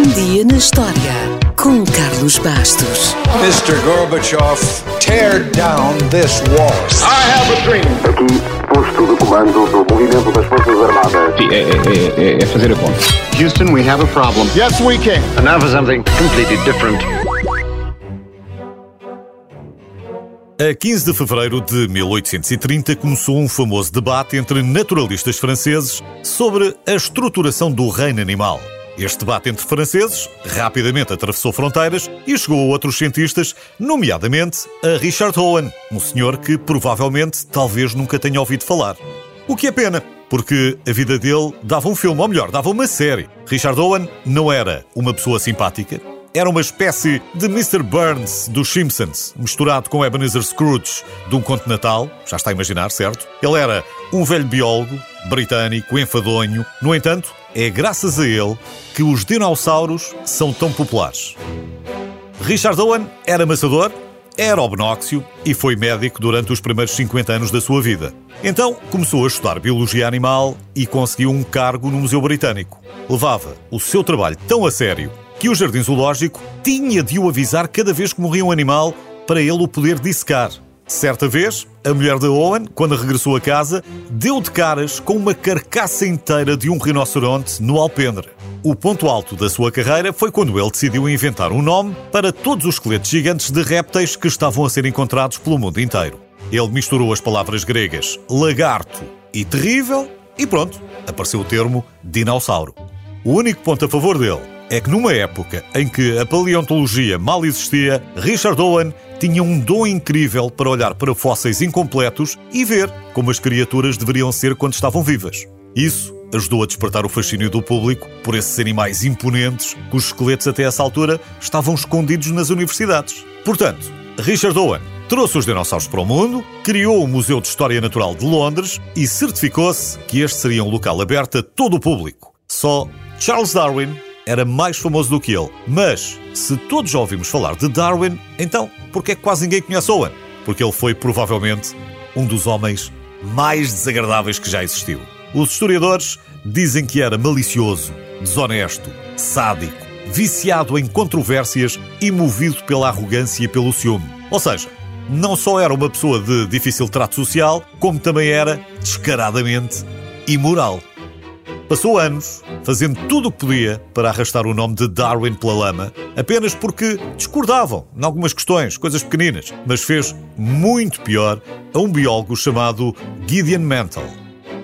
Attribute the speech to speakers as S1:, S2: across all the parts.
S1: Um dia na história com Carlos Bastos.
S2: Mr. Gorbachev, tear down this wall.
S3: I have a dream.
S4: Aqui, posto de comando do movimento das Forças Armadas.
S5: Sim, é, é- é- é fazer a conta.
S4: Houston, we have a problem.
S3: Yes, we can.
S4: And now for something completely different.
S6: A 15 de fevereiro de 1830 começou um famoso debate entre naturalistas franceses sobre a estruturação do reino animal. Este debate entre franceses rapidamente atravessou fronteiras e chegou a outros cientistas, nomeadamente a Richard Owen, um senhor que provavelmente talvez nunca tenha ouvido falar. O que é pena, porque a vida dele dava um filme, ou melhor, dava uma série. Richard Owen não era uma pessoa simpática, era uma espécie de Mr. Burns dos Simpsons, misturado com Ebenezer Scrooge de Um Conto de Natal, já está a imaginar, certo? Ele era um velho biólogo, britânico, enfadonho. No entanto, é graças a ele que os dinossauros são tão populares. Richard Owen era amassador, era obnóxio e foi médico durante os primeiros 50 anos da sua vida. Então começou a estudar biologia animal e conseguiu um cargo no Museu Britânico. Levava o seu trabalho tão a sério que o Jardim Zoológico tinha de o avisar cada vez que morria um animal para ele o poder dissecar. Certa vez, a mulher de Owen, quando regressou a casa, deu de caras com uma carcaça inteira de um rinoceronte no alpendre. O ponto alto da sua carreira foi quando ele decidiu inventar um nome para todos os esqueletos gigantes de répteis que estavam a ser encontrados pelo mundo inteiro. Ele misturou as palavras gregas lagarto e terrível e pronto, apareceu o termo dinossauro. O único ponto a favor dele é que numa época em que a paleontologia mal existia, Richard Owen tinha um dom incrível para olhar para fósseis incompletos e ver como as criaturas deveriam ser quando estavam vivas. Isso ajudou a despertar o fascínio do público por esses animais imponentes cujos esqueletos até essa altura estavam escondidos nas universidades. Portanto, Richard Owen trouxe os dinossauros para o mundo, criou o Museu de História Natural de Londres e certificou-se que este seria um local aberto a todo o público. Só Charles Darwin era mais famoso do que ele. Mas, se todos já ouvimos falar de Darwin, então por que é quase ninguém conhece Owen? Porque ele foi provavelmente um dos homens mais desagradáveis que já existiu. Os historiadores dizem que era malicioso, desonesto, sádico, viciado em controvérsias e movido pela arrogância e pelo ciúme. Ou seja, não só era uma pessoa de difícil trato social, como também era descaradamente imoral. Passou anos fazendo tudo o que podia para arrastar o nome de Darwin pela lama, apenas porque discordavam em algumas questões, coisas pequeninas, mas fez muito pior a um biólogo chamado Gideon Mantel.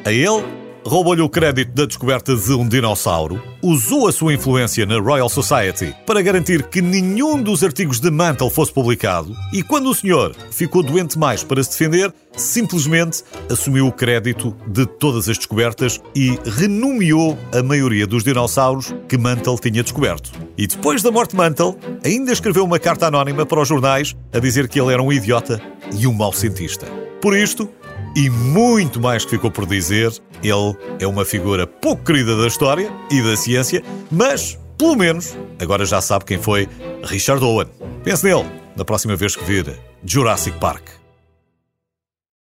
S6: A ele, roubou-lhe o crédito da descoberta de um dinossauro, usou a sua influência na Royal Society para garantir que nenhum dos artigos de Mantle fosse publicado e, quando o senhor ficou doente mais para se defender, simplesmente assumiu o crédito de todas as descobertas e renomeou a maioria dos dinossauros que Mantle tinha descoberto. E depois da morte de Mantle, ainda escreveu uma carta anónima para os jornais a dizer que ele era um idiota e um mau cientista. Por isto, e muito mais que ficou por dizer, ele é uma figura pouco querida da história e da ciência, mas, pelo menos, agora já sabe quem foi Richard Owen. Pense nele na próxima vez que vir Jurassic Park.